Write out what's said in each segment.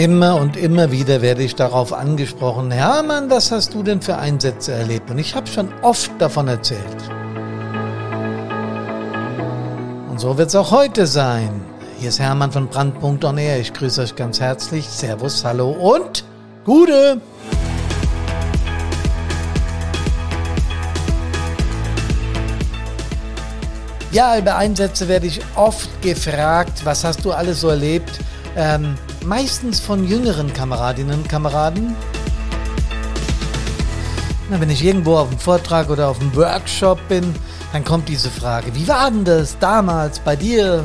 Immer und immer wieder werde ich darauf angesprochen, Hermann, was hast du denn für Einsätze erlebt? Und ich habe schon oft davon erzählt. Und so wird es auch heute sein. Hier ist Hermann von Brandpunkt On Air. Ich grüße euch ganz herzlich. Servus, hallo und Gute! Ja, über Einsätze werde ich oft gefragt, was hast du alles so erlebt? Ähm, meistens von jüngeren Kameradinnen und Kameraden. Na, wenn ich irgendwo auf einem Vortrag oder auf einem Workshop bin, dann kommt diese Frage, wie war denn das damals bei dir?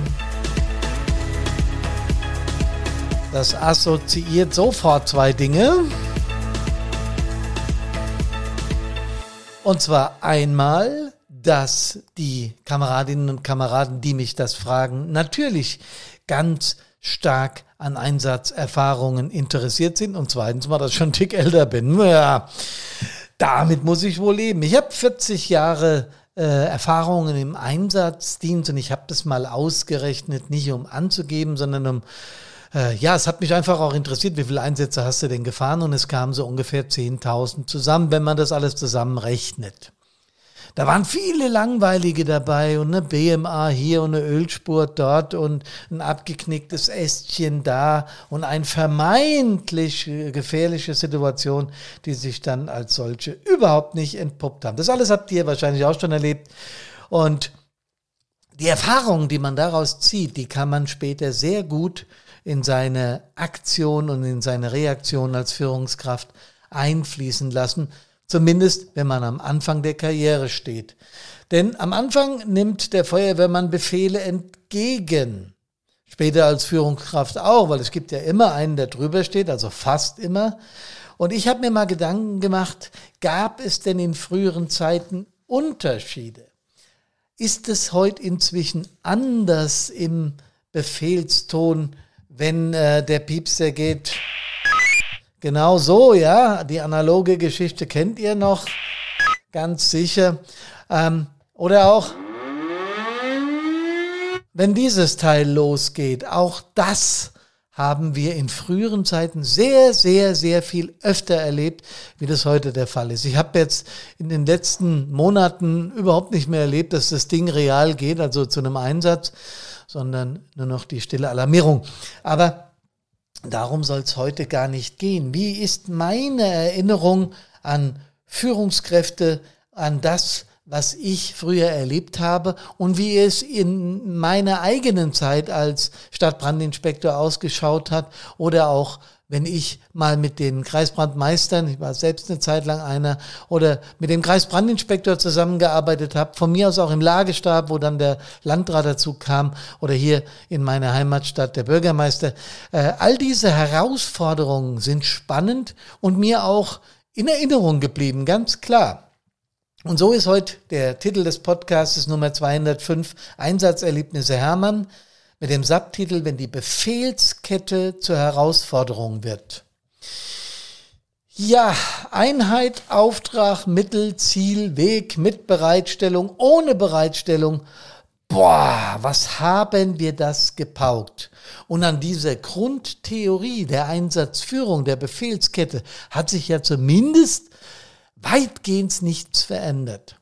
Das assoziiert sofort zwei Dinge. Und zwar einmal dass die Kameradinnen und Kameraden, die mich das fragen, natürlich ganz stark an Einsatzerfahrungen interessiert sind und zweitens mal, dass ich schon Tick älter bin. Ja, damit muss ich wohl leben. Ich habe 40 Jahre äh, Erfahrungen im Einsatzdienst und ich habe das mal ausgerechnet, nicht um anzugeben, sondern um äh, ja, es hat mich einfach auch interessiert, wie viele Einsätze hast du denn gefahren? Und es kamen so ungefähr 10.000 zusammen, wenn man das alles zusammenrechnet. Da waren viele langweilige dabei und eine BMA hier und eine Ölspur dort und ein abgeknicktes Ästchen da und eine vermeintlich gefährliche Situation, die sich dann als solche überhaupt nicht entpuppt haben. Das alles habt ihr wahrscheinlich auch schon erlebt. Und die Erfahrungen, die man daraus zieht, die kann man später sehr gut in seine Aktion und in seine Reaktion als Führungskraft einfließen lassen, Zumindest, wenn man am Anfang der Karriere steht. Denn am Anfang nimmt der Feuerwehrmann Befehle entgegen. Später als Führungskraft auch, weil es gibt ja immer einen, der drüber steht, also fast immer. Und ich habe mir mal Gedanken gemacht, gab es denn in früheren Zeiten Unterschiede? Ist es heute inzwischen anders im Befehlston, wenn äh, der Piepser geht? Genau so, ja. Die analoge Geschichte kennt ihr noch. Ganz sicher. Ähm, oder auch, wenn dieses Teil losgeht, auch das haben wir in früheren Zeiten sehr, sehr, sehr viel öfter erlebt, wie das heute der Fall ist. Ich habe jetzt in den letzten Monaten überhaupt nicht mehr erlebt, dass das Ding real geht, also zu einem Einsatz, sondern nur noch die stille Alarmierung. Aber Darum soll es heute gar nicht gehen. Wie ist meine Erinnerung an Führungskräfte, an das, was ich früher erlebt habe und wie es in meiner eigenen Zeit als Stadtbrandinspektor ausgeschaut hat oder auch wenn ich mal mit den Kreisbrandmeistern, ich war selbst eine Zeit lang einer, oder mit dem Kreisbrandinspektor zusammengearbeitet habe, von mir aus auch im Lagestab, wo dann der Landrat dazu kam, oder hier in meiner Heimatstadt der Bürgermeister. Äh, all diese Herausforderungen sind spannend und mir auch in Erinnerung geblieben, ganz klar. Und so ist heute der Titel des Podcasts Nummer 205 Einsatzerlebnisse Hermann mit dem Subtitel Wenn die Befehlskette zur Herausforderung wird. Ja, Einheit, Auftrag, Mittel, Ziel, Weg mit Bereitstellung, ohne Bereitstellung. Boah, was haben wir das gepaukt? Und an dieser Grundtheorie der Einsatzführung, der Befehlskette hat sich ja zumindest weitgehend nichts verändert.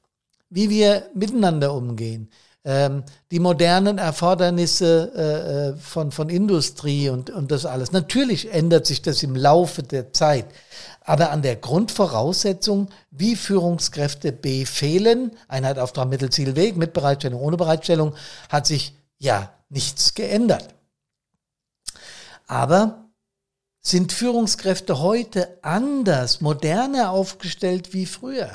Wie wir miteinander umgehen, ähm, die modernen Erfordernisse äh, äh, von, von Industrie und, und das alles. Natürlich ändert sich das im Laufe der Zeit. Aber an der Grundvoraussetzung, wie Führungskräfte befehlen, Einheit, Auftrag, Mittel, Ziel, Weg, mit Bereitstellung, ohne Bereitstellung, hat sich ja nichts geändert. Aber sind Führungskräfte heute anders, moderner aufgestellt wie früher?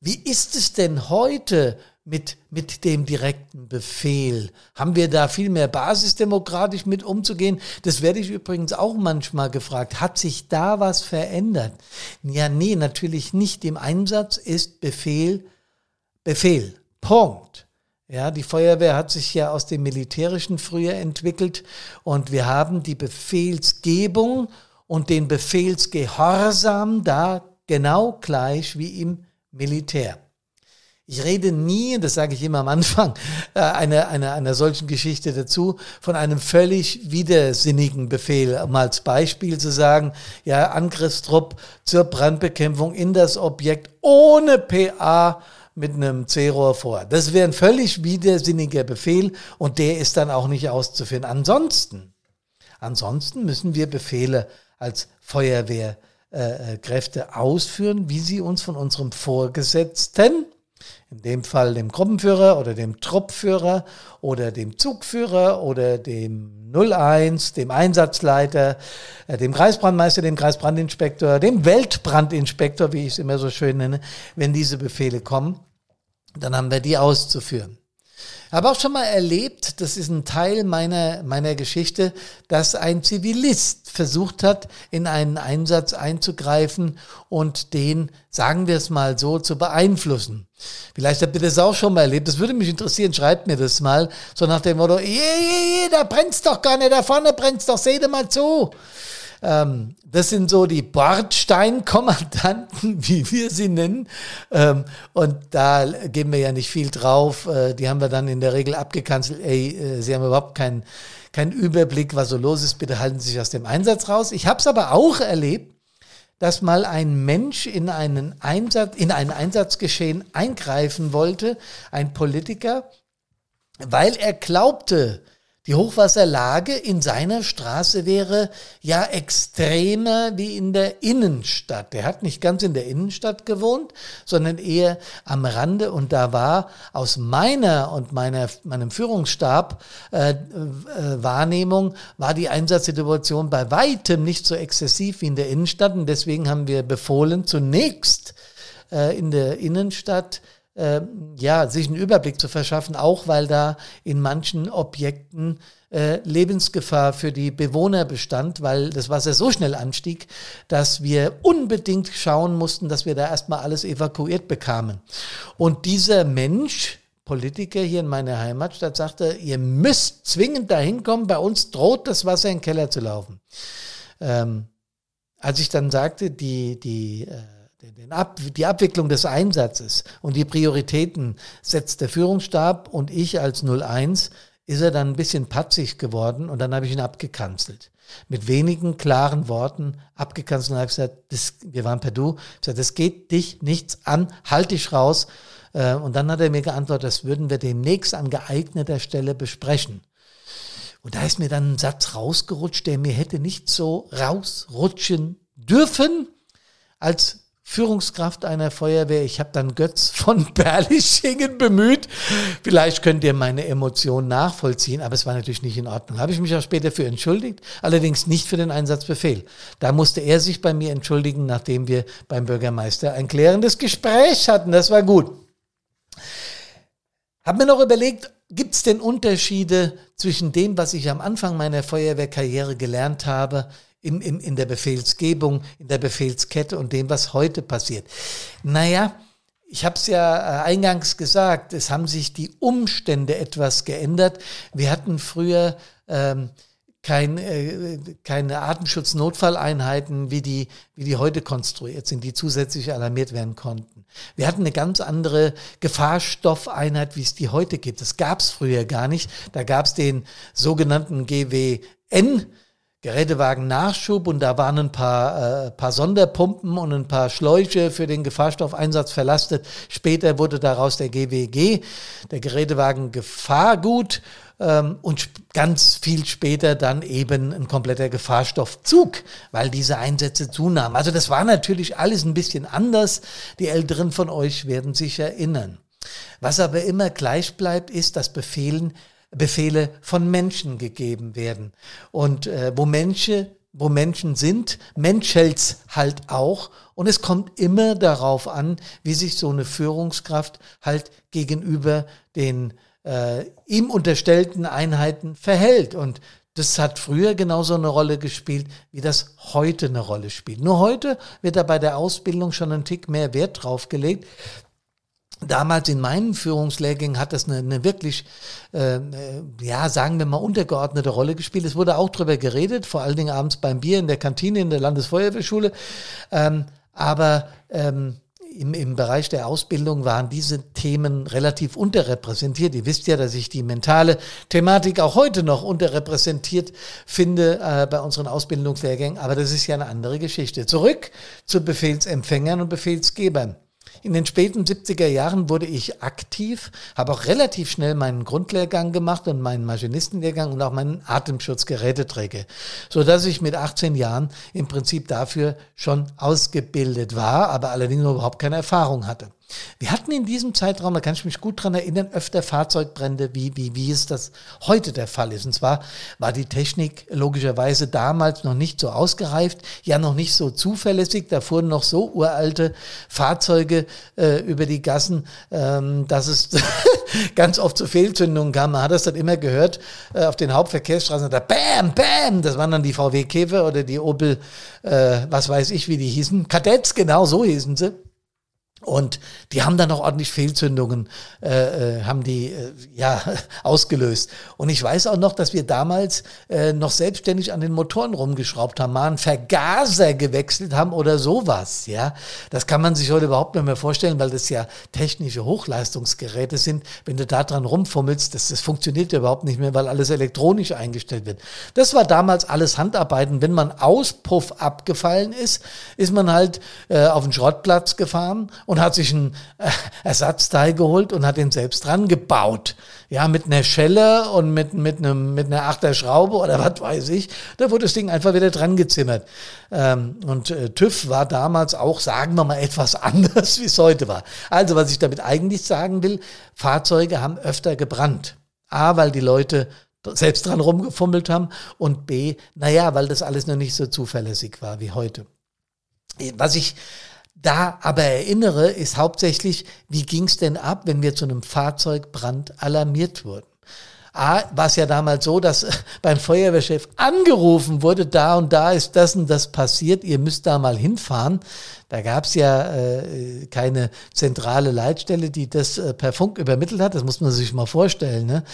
Wie ist es denn heute mit, mit dem direkten Befehl? Haben wir da viel mehr basisdemokratisch mit umzugehen? Das werde ich übrigens auch manchmal gefragt. Hat sich da was verändert? Ja, nee, natürlich nicht. Im Einsatz ist Befehl Befehl. Punkt. Ja, die Feuerwehr hat sich ja aus dem Militärischen früher entwickelt und wir haben die Befehlsgebung und den Befehlsgehorsam da genau gleich wie im Militär. Ich rede nie, das sage ich immer am Anfang, äh, einer, einer, einer solchen Geschichte dazu, von einem völlig widersinnigen Befehl. Um als Beispiel zu sagen, ja, Angriffstrupp zur Brandbekämpfung in das Objekt ohne PA mit einem C-Rohr vor. Das wäre ein völlig widersinniger Befehl und der ist dann auch nicht auszuführen. Ansonsten, ansonsten müssen wir Befehle als Feuerwehrkräfte ausführen, wie sie uns von unserem Vorgesetzten in dem Fall dem Gruppenführer oder dem Truppführer oder dem Zugführer oder dem 01, dem Einsatzleiter, äh, dem Kreisbrandmeister, dem Kreisbrandinspektor, dem Weltbrandinspektor, wie ich es immer so schön nenne, wenn diese Befehle kommen, dann haben wir die auszuführen. Habe auch schon mal erlebt, das ist ein Teil meiner, meiner Geschichte, dass ein Zivilist versucht hat, in einen Einsatz einzugreifen und den, sagen wir es mal so, zu beeinflussen. Vielleicht habt ihr das auch schon mal erlebt. Das würde mich interessieren, schreibt mir das mal. So nach dem Motto, je, je, je, da brennt's doch gar nicht, da vorne brennt's doch, seht ihr mal zu. Ähm, das sind so die Bordsteinkommandanten, wie wir sie nennen. Ähm, und da geben wir ja nicht viel drauf. Äh, die haben wir dann in der Regel abgekanzelt. Ey, äh, sie haben überhaupt keinen keinen Überblick, was so los ist. Bitte halten Sie sich aus dem Einsatz raus. Ich habe es aber auch erlebt, dass mal ein Mensch in einen Einsatz, in ein Einsatzgeschehen eingreifen wollte, ein Politiker, weil er glaubte, die Hochwasserlage in seiner Straße wäre ja extremer wie in der Innenstadt. Der hat nicht ganz in der Innenstadt gewohnt, sondern eher am Rande. Und da war aus meiner und meiner, meinem Führungsstab äh, äh, Wahrnehmung, war die Einsatzsituation bei weitem nicht so exzessiv wie in der Innenstadt. Und deswegen haben wir befohlen, zunächst äh, in der Innenstadt äh, ja, sich einen Überblick zu verschaffen, auch weil da in manchen Objekten äh, Lebensgefahr für die Bewohner bestand, weil das Wasser so schnell anstieg, dass wir unbedingt schauen mussten, dass wir da erstmal alles evakuiert bekamen. Und dieser Mensch, Politiker hier in meiner Heimatstadt, sagte, ihr müsst zwingend dahin kommen, bei uns droht das Wasser in den Keller zu laufen. Ähm, als ich dann sagte, die, die äh, Ab, die Abwicklung des Einsatzes und die Prioritäten setzt der Führungsstab und ich als 01 ist er dann ein bisschen patzig geworden und dann habe ich ihn abgekanzelt. Mit wenigen klaren Worten abgekanzelt und habe gesagt, das, wir waren per Du, ich gesagt, das geht dich nichts an, halt dich raus. Äh, und dann hat er mir geantwortet, das würden wir demnächst an geeigneter Stelle besprechen. Und da ist mir dann ein Satz rausgerutscht, der mir hätte nicht so rausrutschen dürfen, als Führungskraft einer Feuerwehr. Ich habe dann Götz von Berlichingen bemüht. Vielleicht könnt ihr meine Emotionen nachvollziehen, aber es war natürlich nicht in Ordnung. Habe ich mich auch später für entschuldigt, allerdings nicht für den Einsatzbefehl. Da musste er sich bei mir entschuldigen, nachdem wir beim Bürgermeister ein klärendes Gespräch hatten. Das war gut. Hab mir noch überlegt, gibt es denn Unterschiede zwischen dem, was ich am Anfang meiner Feuerwehrkarriere gelernt habe, in, in, in der Befehlsgebung, in der Befehlskette und dem, was heute passiert. Naja, ich habe es ja äh, eingangs gesagt, es haben sich die Umstände etwas geändert. Wir hatten früher ähm, kein, äh, keine Artenschutznotfalleinheiten, wie die, wie die heute konstruiert sind, die zusätzlich alarmiert werden konnten. Wir hatten eine ganz andere Gefahrstoffeinheit, wie es die heute gibt. Das gab es früher gar nicht. Da gab es den sogenannten GWN, Gerätewagen Nachschub und da waren ein paar, äh, paar Sonderpumpen und ein paar Schläuche für den Gefahrstoffeinsatz verlastet. Später wurde daraus der GWG, der Gerätewagen Gefahrgut ähm, und ganz viel später dann eben ein kompletter Gefahrstoffzug, weil diese Einsätze zunahmen. Also das war natürlich alles ein bisschen anders. Die Älteren von euch werden sich erinnern. Was aber immer gleich bleibt, ist, dass Befehlen Befehle von Menschen gegeben werden. Und äh, wo Menschen wo Menschen sind, menschelt's halt auch. Und es kommt immer darauf an, wie sich so eine Führungskraft halt gegenüber den äh, ihm unterstellten Einheiten verhält. Und das hat früher genauso eine Rolle gespielt, wie das heute eine Rolle spielt. Nur heute wird da bei der Ausbildung schon ein Tick mehr Wert drauf gelegt, Damals in meinen Führungslehrgängen hat das eine, eine wirklich, äh, ja, sagen wir mal, untergeordnete Rolle gespielt. Es wurde auch drüber geredet, vor allen Dingen abends beim Bier in der Kantine in der Landesfeuerwehrschule. Ähm, aber ähm, im, im Bereich der Ausbildung waren diese Themen relativ unterrepräsentiert. Ihr wisst ja, dass ich die mentale Thematik auch heute noch unterrepräsentiert finde äh, bei unseren Ausbildungslehrgängen, aber das ist ja eine andere Geschichte. Zurück zu Befehlsempfängern und Befehlsgebern. In den späten 70er Jahren wurde ich aktiv, habe auch relativ schnell meinen Grundlehrgang gemacht und meinen Maschinistenlehrgang und auch meinen Atemschutzgeräteträger, so dass ich mit 18 Jahren im Prinzip dafür schon ausgebildet war, aber allerdings überhaupt keine Erfahrung hatte. Wir hatten in diesem Zeitraum, da kann ich mich gut dran erinnern, öfter Fahrzeugbrände, wie, wie, wie es das heute der Fall ist. Und zwar war die Technik logischerweise damals noch nicht so ausgereift, ja noch nicht so zuverlässig. Da fuhren noch so uralte Fahrzeuge äh, über die Gassen, ähm, dass es ganz oft zu Fehlzündungen kam. Man hat das dann immer gehört äh, auf den Hauptverkehrsstraßen. Da Bam, Bam, das waren dann die VW Käfer oder die Opel, äh, was weiß ich, wie die hießen. Kadetts, genau so hießen sie. Und die haben dann auch ordentlich Fehlzündungen, äh, äh, haben die äh, ja ausgelöst. Und ich weiß auch noch, dass wir damals äh, noch selbstständig an den Motoren rumgeschraubt haben, mal einen Vergaser gewechselt haben oder sowas. Ja, das kann man sich heute überhaupt nicht mehr vorstellen, weil das ja technische Hochleistungsgeräte sind. Wenn du da dran rumfummelst, das, das funktioniert ja überhaupt nicht mehr, weil alles elektronisch eingestellt wird. Das war damals alles Handarbeiten. Wenn man Auspuff abgefallen ist, ist man halt äh, auf den Schrottplatz gefahren und hat sich ein äh, Ersatzteil geholt und hat ihn selbst dran gebaut. Ja, mit einer Schelle und mit, mit, einem, mit einer Achterschraube oder was weiß ich. Da wurde das Ding einfach wieder dran gezimmert. Ähm, und äh, TÜV war damals auch, sagen wir mal, etwas anders, wie es heute war. Also, was ich damit eigentlich sagen will, Fahrzeuge haben öfter gebrannt. A, weil die Leute selbst dran rumgefummelt haben und B, naja, weil das alles noch nicht so zuverlässig war wie heute. Was ich da aber erinnere, ist hauptsächlich, wie ging es denn ab, wenn wir zu einem Fahrzeugbrand alarmiert wurden. A, war es ja damals so, dass beim Feuerwehrchef angerufen wurde, da und da ist das und das passiert, ihr müsst da mal hinfahren. Da gab es ja äh, keine zentrale Leitstelle, die das äh, per Funk übermittelt hat. Das muss man sich mal vorstellen. Ne?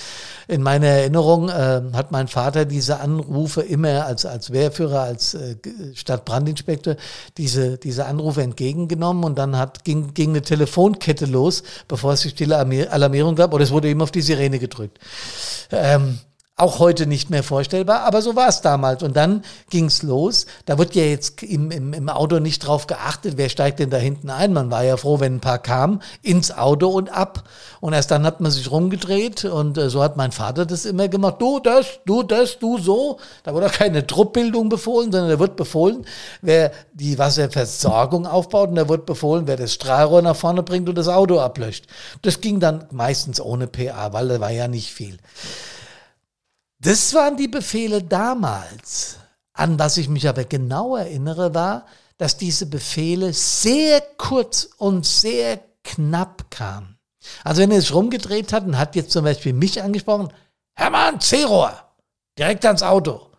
In meiner Erinnerung äh, hat mein Vater diese Anrufe immer als, als Wehrführer, als äh, Stadtbrandinspektor, diese, diese Anrufe entgegengenommen und dann hat, ging, ging eine Telefonkette los, bevor es die stille Alarmierung gab, oder es wurde eben auf die Sirene gedrückt. Ähm, auch heute nicht mehr vorstellbar, aber so war es damals. Und dann ging's los. Da wird ja jetzt im, im, im Auto nicht drauf geachtet, wer steigt denn da hinten ein. Man war ja froh, wenn ein paar kamen, ins Auto und ab. Und erst dann hat man sich rumgedreht und äh, so hat mein Vater das immer gemacht. Du das, du das, du so. Da wurde auch keine Truppbildung befohlen, sondern da wird befohlen, wer die Wasserversorgung aufbaut und da wird befohlen, wer das Strahlrohr nach vorne bringt und das Auto ablöscht. Das ging dann meistens ohne PA, weil da war ja nicht viel. Das waren die Befehle damals. An was ich mich aber genau erinnere, war, dass diese Befehle sehr kurz und sehr knapp kamen. Also wenn er sich rumgedreht hat und hat jetzt zum Beispiel mich angesprochen, Hermann, C-Rohr, direkt ans Auto.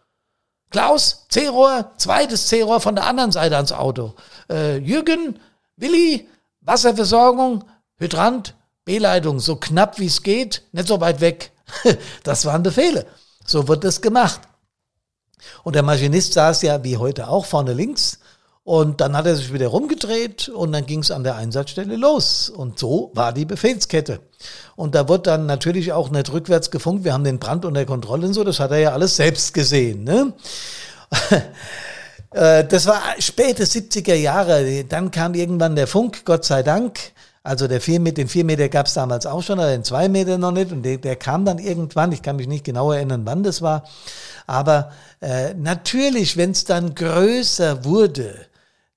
Klaus, C-Rohr, zweites C-Rohr von der anderen Seite ans Auto. Äh, Jürgen, Willi, Wasserversorgung, Hydrant, B-Leitung, so knapp wie es geht, nicht so weit weg. das waren Befehle. So wird es gemacht. Und der Maschinist saß ja wie heute auch vorne links. Und dann hat er sich wieder rumgedreht und dann ging es an der Einsatzstelle los. Und so war die Befehlskette. Und da wird dann natürlich auch nicht rückwärts gefunkt. Wir haben den Brand unter Kontrolle und so. Das hat er ja alles selbst gesehen. Ne? Äh, das war späte 70er Jahre. Dann kam irgendwann der Funk, Gott sei Dank. Also der vier, den 4 Meter gab es damals auch schon, aber den 2 Meter noch nicht. Und der, der, kam dann irgendwann, ich kann mich nicht genau erinnern, wann das war. Aber äh, natürlich, wenn es dann größer wurde,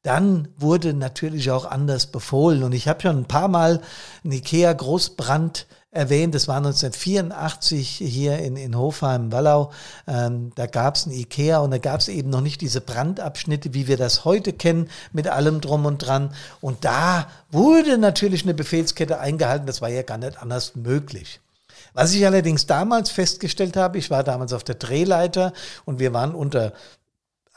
dann wurde natürlich auch anders befohlen. Und ich habe schon ein paar Mal einen IKEA-Großbrand erwähnt, das war 1984 hier in, in Hofheim-Wallau. Ähm, da gab es ein Ikea und da gab es eben noch nicht diese Brandabschnitte, wie wir das heute kennen, mit allem drum und dran. Und da wurde natürlich eine Befehlskette eingehalten, das war ja gar nicht anders möglich. Was ich allerdings damals festgestellt habe, ich war damals auf der Drehleiter und wir waren unter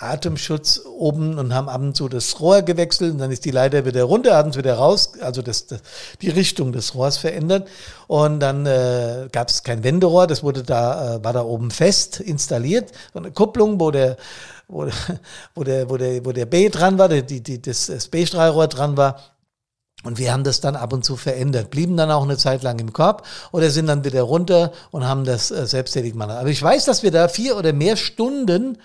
Atemschutz oben und haben abends so das Rohr gewechselt und dann ist die Leiter wieder runter, abends wieder raus, also das, das die Richtung des Rohrs verändert. Und dann äh, gab es kein Wenderohr, das wurde da äh, war da oben fest installiert, so eine Kupplung, wo der wo, wo der wo der wo der B dran war, die, die das, das B-Strahlrohr dran war. Und wir haben das dann ab und zu verändert, blieben dann auch eine Zeit lang im Korb oder sind dann wieder runter und haben das äh, selbsttätig gemacht. Aber ich weiß, dass wir da vier oder mehr Stunden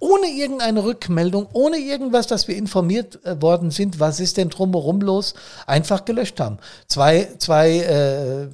ohne irgendeine Rückmeldung, ohne irgendwas, dass wir informiert äh, worden sind, was ist denn drumherum los, einfach gelöscht haben. Zwei, zwei äh,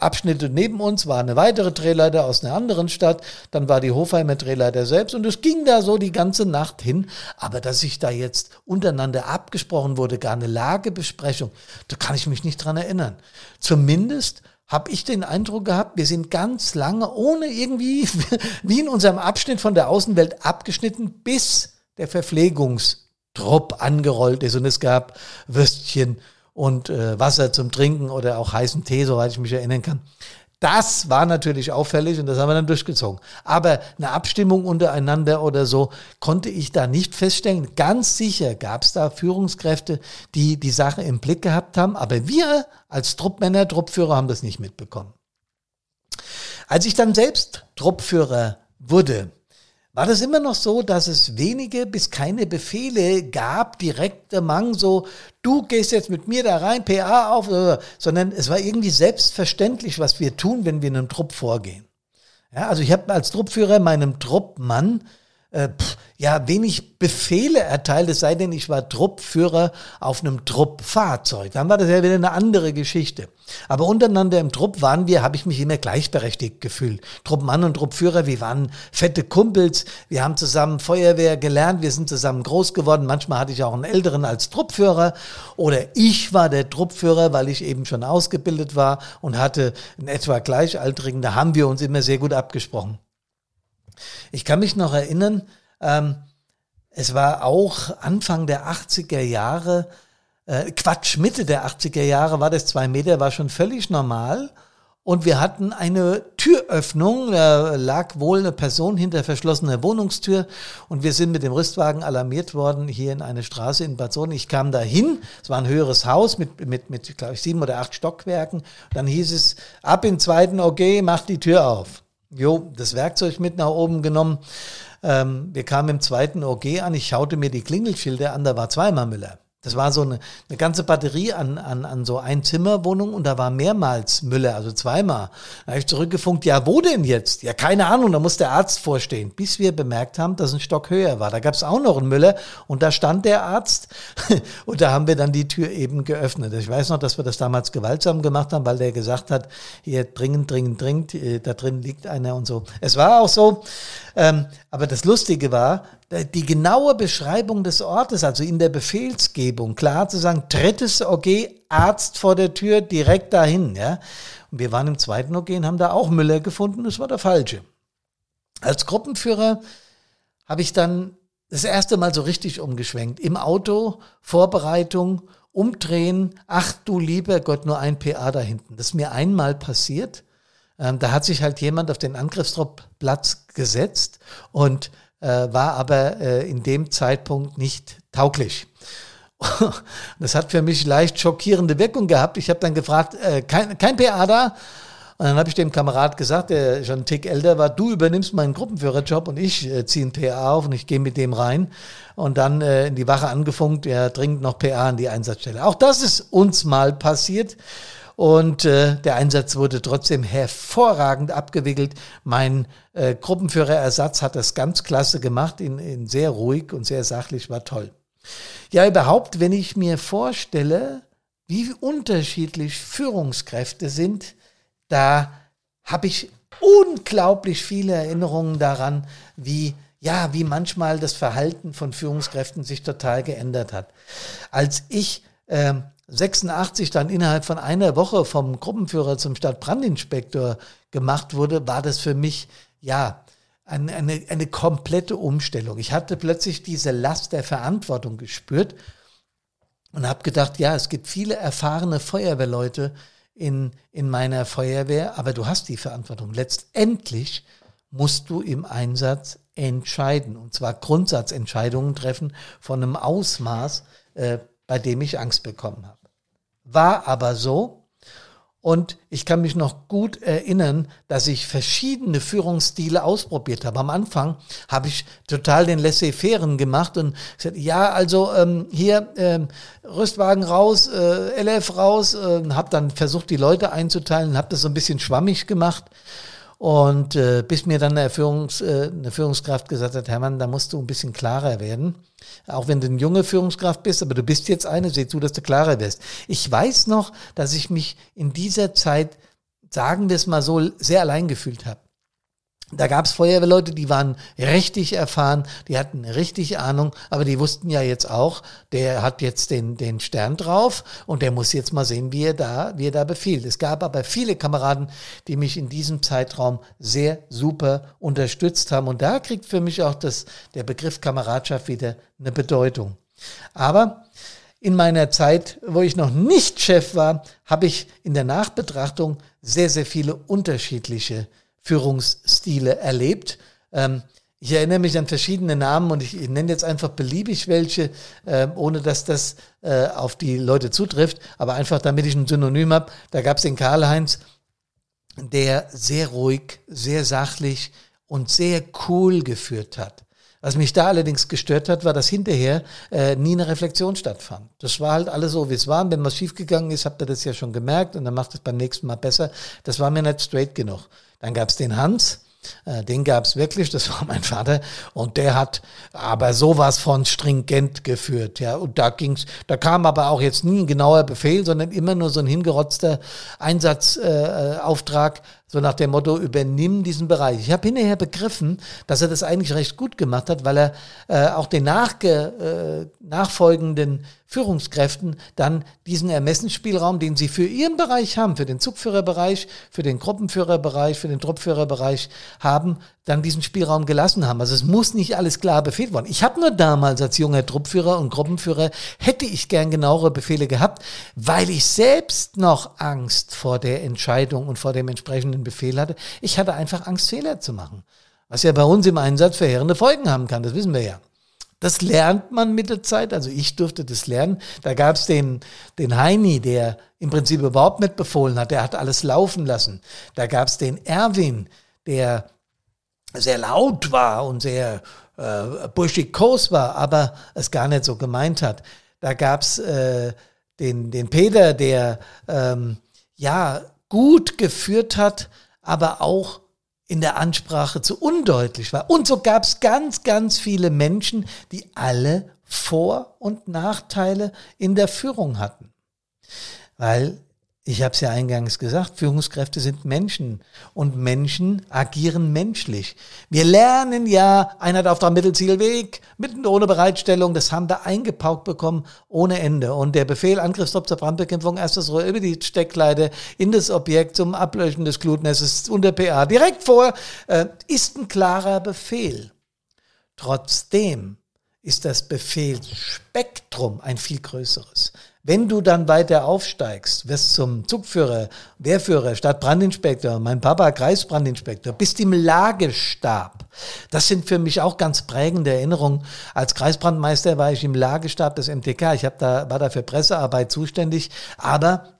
Abschnitte neben uns war eine weitere Drehleiter aus einer anderen Stadt, dann war die Hofheimer Drehleiter selbst und es ging da so die ganze Nacht hin. Aber dass sich da jetzt untereinander abgesprochen wurde, gar eine Lagebesprechung, da kann ich mich nicht dran erinnern. Zumindest habe ich den Eindruck gehabt, wir sind ganz lange ohne irgendwie, wie in unserem Abschnitt von der Außenwelt abgeschnitten, bis der Verpflegungstrupp angerollt ist und es gab Würstchen und äh, Wasser zum Trinken oder auch heißen Tee, soweit ich mich erinnern kann. Das war natürlich auffällig und das haben wir dann durchgezogen. Aber eine Abstimmung untereinander oder so konnte ich da nicht feststellen. Ganz sicher gab es da Führungskräfte, die die Sache im Blick gehabt haben, aber wir als Truppmänner, Truppführer haben das nicht mitbekommen. Als ich dann selbst Truppführer wurde, war das immer noch so, dass es wenige bis keine Befehle gab, direkte Mang, so, du gehst jetzt mit mir da rein, PA auf, sondern es war irgendwie selbstverständlich, was wir tun, wenn wir in einem Trupp vorgehen. Ja, also ich habe als Truppführer meinem Truppmann äh, ja wenig Befehle erteilt, es sei denn, ich war Truppführer auf einem Truppfahrzeug. Dann war das ja wieder eine andere Geschichte. Aber untereinander im Trupp waren wir, habe ich mich immer gleichberechtigt gefühlt. Truppmann und Truppführer, wir waren fette Kumpels, wir haben zusammen Feuerwehr gelernt, wir sind zusammen groß geworden. Manchmal hatte ich auch einen Älteren als Truppführer oder ich war der Truppführer, weil ich eben schon ausgebildet war und hatte einen etwa Gleichaltrigen. Da haben wir uns immer sehr gut abgesprochen. Ich kann mich noch erinnern, ähm, es war auch Anfang der 80er Jahre, äh, Quatsch, Mitte der 80er Jahre war das zwei Meter, war schon völlig normal. Und wir hatten eine Türöffnung, da lag wohl eine Person hinter verschlossener Wohnungstür und wir sind mit dem Rüstwagen alarmiert worden hier in eine Straße in Bad Sohn. Ich kam da hin, es war ein höheres Haus mit, mit, mit glaube ich, sieben oder acht Stockwerken. Dann hieß es, ab in zweiten OG, mach die Tür auf. Jo, das Werkzeug mit nach oben genommen. Ähm, wir kamen im zweiten OG an, ich schaute mir die Klingelschilder an, da war zweimal Müller. Das war so eine, eine ganze Batterie an, an, an so Einzimmerwohnungen und da war mehrmals Müller, also zweimal. Da habe ich zurückgefunkt, ja, wo denn jetzt? Ja, keine Ahnung, da muss der Arzt vorstehen. Bis wir bemerkt haben, dass ein Stock höher war. Da gab es auch noch einen Müller und da stand der Arzt und da haben wir dann die Tür eben geöffnet. Ich weiß noch, dass wir das damals gewaltsam gemacht haben, weil der gesagt hat, hier dringend, dringend, dringend, äh, da drin liegt einer und so. Es war auch so, ähm, aber das Lustige war, die genaue Beschreibung des Ortes, also in der Befehlsgebung, klar zu sagen, drittes OG, Arzt vor der Tür, direkt dahin, ja. Und wir waren im zweiten OG und haben da auch Müller gefunden, das war der falsche. Als Gruppenführer habe ich dann das erste Mal so richtig umgeschwenkt. Im Auto, Vorbereitung, umdrehen, ach du lieber Gott, nur ein PA da hinten. Das ist mir einmal passiert. Ähm, da hat sich halt jemand auf den Angriffstrupp-Platz gesetzt und äh, war aber äh, in dem Zeitpunkt nicht tauglich. das hat für mich leicht schockierende Wirkung gehabt. Ich habe dann gefragt, äh, kein, kein PA da? Und dann habe ich dem Kamerad gesagt, der schon einen Tick älter war, du übernimmst meinen Gruppenführerjob und ich äh, ziehe einen PA auf und ich gehe mit dem rein. Und dann äh, in die Wache angefunkt, er dringend noch PA an die Einsatzstelle. Auch das ist uns mal passiert. Und äh, der Einsatz wurde trotzdem hervorragend abgewickelt. Mein äh, Gruppenführerersatz hat das ganz klasse gemacht, in, in sehr ruhig und sehr sachlich, war toll. Ja, überhaupt, wenn ich mir vorstelle, wie unterschiedlich Führungskräfte sind, da habe ich unglaublich viele Erinnerungen daran, wie ja, wie manchmal das Verhalten von Führungskräften sich total geändert hat. Als ich äh, 86 dann innerhalb von einer Woche vom Gruppenführer zum Stadtbrandinspektor gemacht wurde, war das für mich, ja, eine, eine, eine komplette Umstellung. Ich hatte plötzlich diese Last der Verantwortung gespürt und habe gedacht, ja, es gibt viele erfahrene Feuerwehrleute in, in meiner Feuerwehr, aber du hast die Verantwortung. Letztendlich musst du im Einsatz entscheiden, und zwar Grundsatzentscheidungen treffen von einem Ausmaß, äh, bei dem ich Angst bekommen habe. War aber so. Und ich kann mich noch gut erinnern, dass ich verschiedene Führungsstile ausprobiert habe. Am Anfang habe ich total den Laissez-fairen gemacht und gesagt, ja, also ähm, hier ähm, Rüstwagen raus, äh, LF raus, äh, habe dann versucht, die Leute einzuteilen, habe das so ein bisschen schwammig gemacht. Und äh, bis mir dann eine, Führungs, äh, eine Führungskraft gesagt hat, Hermann, da musst du ein bisschen klarer werden. Auch wenn du eine junge Führungskraft bist, aber du bist jetzt eine, seh zu, dass du klarer wirst. Ich weiß noch, dass ich mich in dieser Zeit, sagen wir es mal so, sehr allein gefühlt habe. Da gab es Feuerwehrleute, die waren richtig erfahren, die hatten richtig Ahnung, aber die wussten ja jetzt auch, der hat jetzt den, den Stern drauf und der muss jetzt mal sehen, wie er da, wie er da befiehlt. Es gab aber viele Kameraden, die mich in diesem Zeitraum sehr super unterstützt haben und da kriegt für mich auch das, der Begriff Kameradschaft wieder eine Bedeutung. Aber in meiner Zeit, wo ich noch nicht Chef war, habe ich in der Nachbetrachtung sehr, sehr viele unterschiedliche Führungsstile erlebt. Ähm, ich erinnere mich an verschiedene Namen und ich, nenne jetzt einfach beliebig welche, äh, ohne dass das äh, auf die Leute zutrifft, aber einfach damit ich ein Synonym habe. Da gab es den Karl-Heinz, der sehr ruhig, sehr sachlich und sehr cool geführt hat. Was mich da allerdings gestört hat, war, dass hinterher äh, nie eine Reflexion stattfand. Das war halt alles so, wie es war. Und wenn was schiefgegangen ist, habt ihr das ja schon gemerkt und dann macht es beim nächsten Mal besser. Das war mir nicht straight genug. Dann gab es den Hans, äh, den gab es wirklich, das war mein Vater, und der hat aber sowas von stringent geführt, ja. Und da ging's, da kam aber auch jetzt nie ein genauer Befehl, sondern immer nur so ein hingerotzter Einsatzauftrag, äh, so nach dem Motto, übernimm diesen Bereich. Ich habe hinterher begriffen, dass er das eigentlich recht gut gemacht hat, weil er äh, auch den nachge, äh, nachfolgenden Führungskräften dann diesen Ermessensspielraum, den sie für ihren Bereich haben, für den Zugführerbereich, für den Gruppenführerbereich, für den Truppführerbereich haben, dann diesen Spielraum gelassen haben. Also es muss nicht alles klar befehlt worden. Ich habe nur damals als junger Truppführer und Gruppenführer, hätte ich gern genauere Befehle gehabt, weil ich selbst noch Angst vor der Entscheidung und vor dem entsprechenden Befehl hatte. Ich hatte einfach Angst, Fehler zu machen. Was ja bei uns im Einsatz verheerende Folgen haben kann, das wissen wir ja. Das lernt man mit der Zeit, also ich durfte das lernen. Da gab es den, den Heini, der im Prinzip überhaupt nicht befohlen hat, der hat alles laufen lassen. Da gab es den Erwin, der sehr laut war und sehr äh, burschikos war, aber es gar nicht so gemeint hat. Da gab's äh, den, den Peter, der ähm, ja gut geführt hat, aber auch in der Ansprache zu undeutlich war. Und so gab es ganz, ganz viele Menschen, die alle Vor- und Nachteile in der Führung hatten. Weil ich habe es ja eingangs gesagt, Führungskräfte sind Menschen und Menschen agieren menschlich. Wir lernen ja Einheit auf der Mittelzielweg, mitten ohne Bereitstellung, das haben wir eingepaukt bekommen ohne Ende. Und der Befehl Angriffsstopp zur Brandbekämpfung, erstes Rohr über die Steckleite in das Objekt zum Ablöschen des Glutnesses unter PA direkt vor, äh, ist ein klarer Befehl. Trotzdem ist das Befehlsspektrum ein viel größeres. Wenn du dann weiter aufsteigst, wirst zum Zugführer, Wehrführer, Stadtbrandinspektor, mein Papa Kreisbrandinspektor, bist im Lagestab. Das sind für mich auch ganz prägende Erinnerungen. Als Kreisbrandmeister war ich im Lagestab des MTK. Ich hab da, war da für Pressearbeit zuständig, aber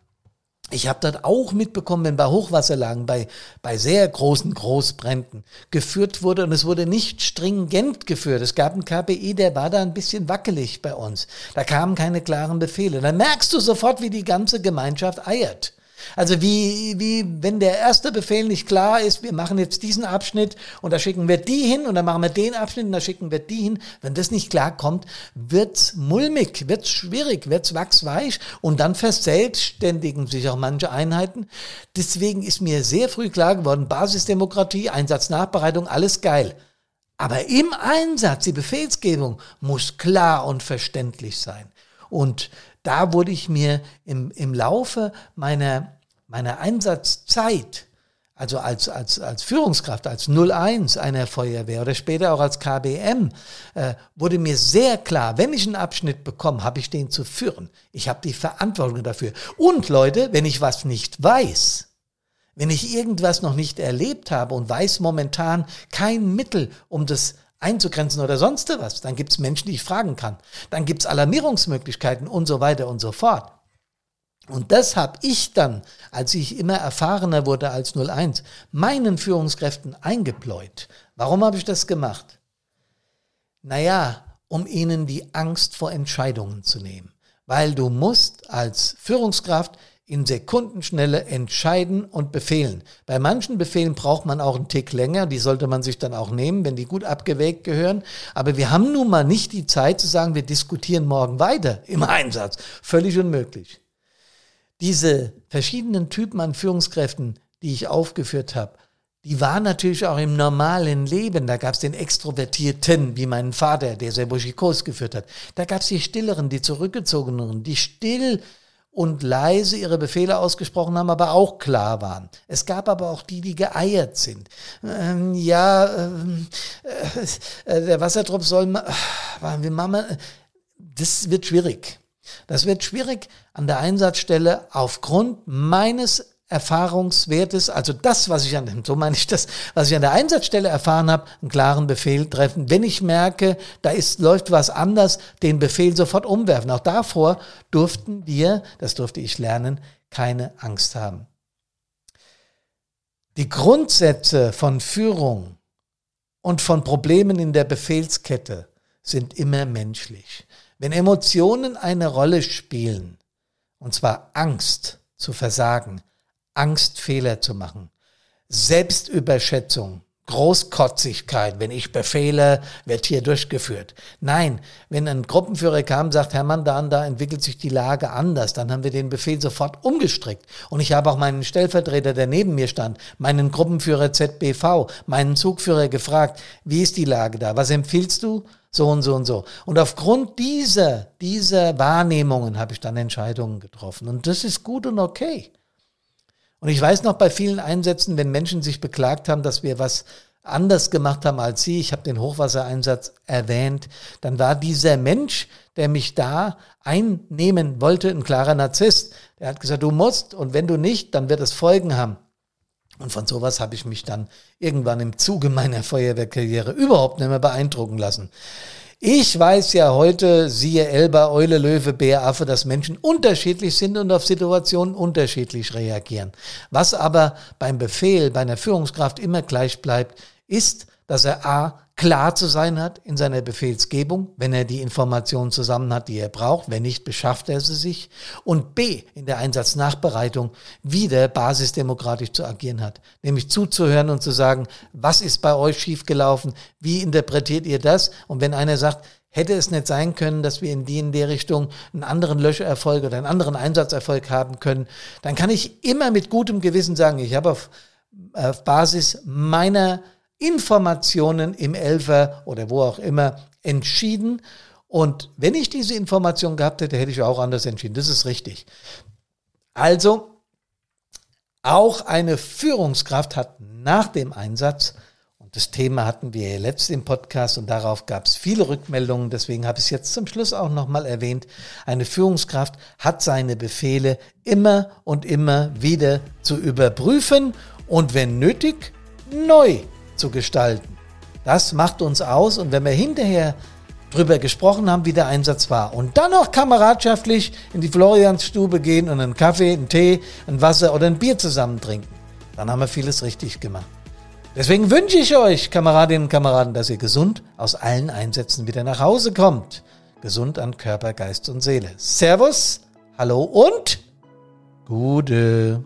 ich habe dort auch mitbekommen, wenn bei Hochwasserlagen, bei, bei sehr großen Großbränden geführt wurde und es wurde nicht stringent geführt. Es gab einen KPI, der war da ein bisschen wackelig bei uns. Da kamen keine klaren Befehle. Dann merkst du sofort, wie die ganze Gemeinschaft eiert. Also wie, wie wenn der erste Befehl nicht klar ist, wir machen jetzt diesen Abschnitt und da schicken wir die hin und dann machen wir den Abschnitt und da schicken wir die hin. Wenn das nicht klar kommt, wird's mulmig, wird's schwierig, wird's wachsweich und dann verselbstständigen sich auch manche Einheiten. Deswegen ist mir sehr früh klar geworden, Basisdemokratie, Einsatznachbereitung, alles geil. Aber im Einsatz, die Befehlsgebung muss klar und verständlich sein. Und da wurde ich mir im, im Laufe meiner, meiner Einsatzzeit, also als, als, als Führungskraft, als 01 einer Feuerwehr oder später auch als KBM, äh, wurde mir sehr klar, wenn ich einen Abschnitt bekomme, habe ich den zu führen. Ich habe die Verantwortung dafür. Und Leute, wenn ich was nicht weiß, wenn ich irgendwas noch nicht erlebt habe und weiß momentan kein Mittel, um das einzugrenzen oder sonst was. Dann gibt es Menschen, die ich fragen kann. Dann gibt es Alarmierungsmöglichkeiten und so weiter und so fort. Und das habe ich dann, als ich immer erfahrener wurde als 01, meinen Führungskräften eingebläut. Warum habe ich das gemacht? Naja, um ihnen die Angst vor Entscheidungen zu nehmen. Weil du musst als Führungskraft in Sekundenschnelle entscheiden und befehlen. Bei manchen Befehlen braucht man auch einen Tick länger, die sollte man sich dann auch nehmen, wenn die gut abgewägt gehören. Aber wir haben nun mal nicht die Zeit zu sagen, wir diskutieren morgen weiter im Einsatz. Völlig unmöglich. Diese verschiedenen Typen an Führungskräften, die ich aufgeführt habe, die waren natürlich auch im normalen Leben. Da gab es den Extrovertierten, wie mein Vater, der sehr Buschikos geführt hat. Da gab es die Stilleren, die Zurückgezogeneren, die still und leise ihre Befehle ausgesprochen haben, aber auch klar waren. Es gab aber auch die, die geeiert sind. Ähm, ja, ähm, äh, der Wassertropf soll, äh, wie Mama, das wird schwierig. Das wird schwierig an der Einsatzstelle aufgrund meines Erfahrungswertes, also das, was ich an, so meine ich das, was ich an der Einsatzstelle erfahren habe, einen klaren Befehl treffen. Wenn ich merke, da ist, läuft was anders, den Befehl sofort umwerfen. Auch davor durften wir, das durfte ich lernen, keine Angst haben. Die Grundsätze von Führung und von Problemen in der Befehlskette sind immer menschlich. Wenn Emotionen eine Rolle spielen, und zwar Angst zu versagen, Angst, Fehler zu machen. Selbstüberschätzung, Großkotzigkeit, wenn ich befehle, wird hier durchgeführt. Nein, wenn ein Gruppenführer kam, sagt Hermann, da da entwickelt sich die Lage anders, dann haben wir den Befehl sofort umgestrickt. Und ich habe auch meinen Stellvertreter, der neben mir stand, meinen Gruppenführer ZBV, meinen Zugführer gefragt, wie ist die Lage da? Was empfiehlst du? So und so und so. Und aufgrund dieser, dieser Wahrnehmungen habe ich dann Entscheidungen getroffen. Und das ist gut und okay. Und ich weiß noch bei vielen Einsätzen, wenn Menschen sich beklagt haben, dass wir was anders gemacht haben als sie, ich habe den Hochwassereinsatz erwähnt, dann war dieser Mensch, der mich da einnehmen wollte, ein klarer Narzisst. Der hat gesagt, du musst und wenn du nicht, dann wird es Folgen haben. Und von sowas habe ich mich dann irgendwann im Zuge meiner Feuerwehrkarriere überhaupt nicht mehr beeindrucken lassen. Ich weiß ja heute, siehe Elba, Eule, Löwe, Bär, Affe, dass Menschen unterschiedlich sind und auf Situationen unterschiedlich reagieren. Was aber beim Befehl, bei einer Führungskraft immer gleich bleibt, ist, dass er A, klar zu sein hat in seiner Befehlsgebung, wenn er die Informationen zusammen hat, die er braucht. Wenn nicht, beschafft er sie sich. Und B, in der Einsatznachbereitung wieder basisdemokratisch zu agieren hat. Nämlich zuzuhören und zu sagen, was ist bei euch schiefgelaufen? Wie interpretiert ihr das? Und wenn einer sagt, hätte es nicht sein können, dass wir in die in der Richtung einen anderen Löscherfolg oder einen anderen Einsatzerfolg haben können, dann kann ich immer mit gutem Gewissen sagen, ich habe auf, auf Basis meiner Informationen im Elfer oder wo auch immer entschieden. Und wenn ich diese Information gehabt hätte, hätte ich auch anders entschieden. Das ist richtig. Also, auch eine Führungskraft hat nach dem Einsatz, und das Thema hatten wir ja letzt im Podcast und darauf gab es viele Rückmeldungen, deswegen habe ich es jetzt zum Schluss auch nochmal erwähnt, eine Führungskraft hat seine Befehle immer und immer wieder zu überprüfen und wenn nötig, neu zu gestalten. Das macht uns aus und wenn wir hinterher drüber gesprochen haben, wie der Einsatz war und dann noch kameradschaftlich in die Floriansstube gehen und einen Kaffee, einen Tee, ein Wasser oder ein Bier zusammen trinken, dann haben wir vieles richtig gemacht. Deswegen wünsche ich euch, Kameradinnen und Kameraden, dass ihr gesund aus allen Einsätzen wieder nach Hause kommt. Gesund an Körper, Geist und Seele. Servus, hallo und Gute.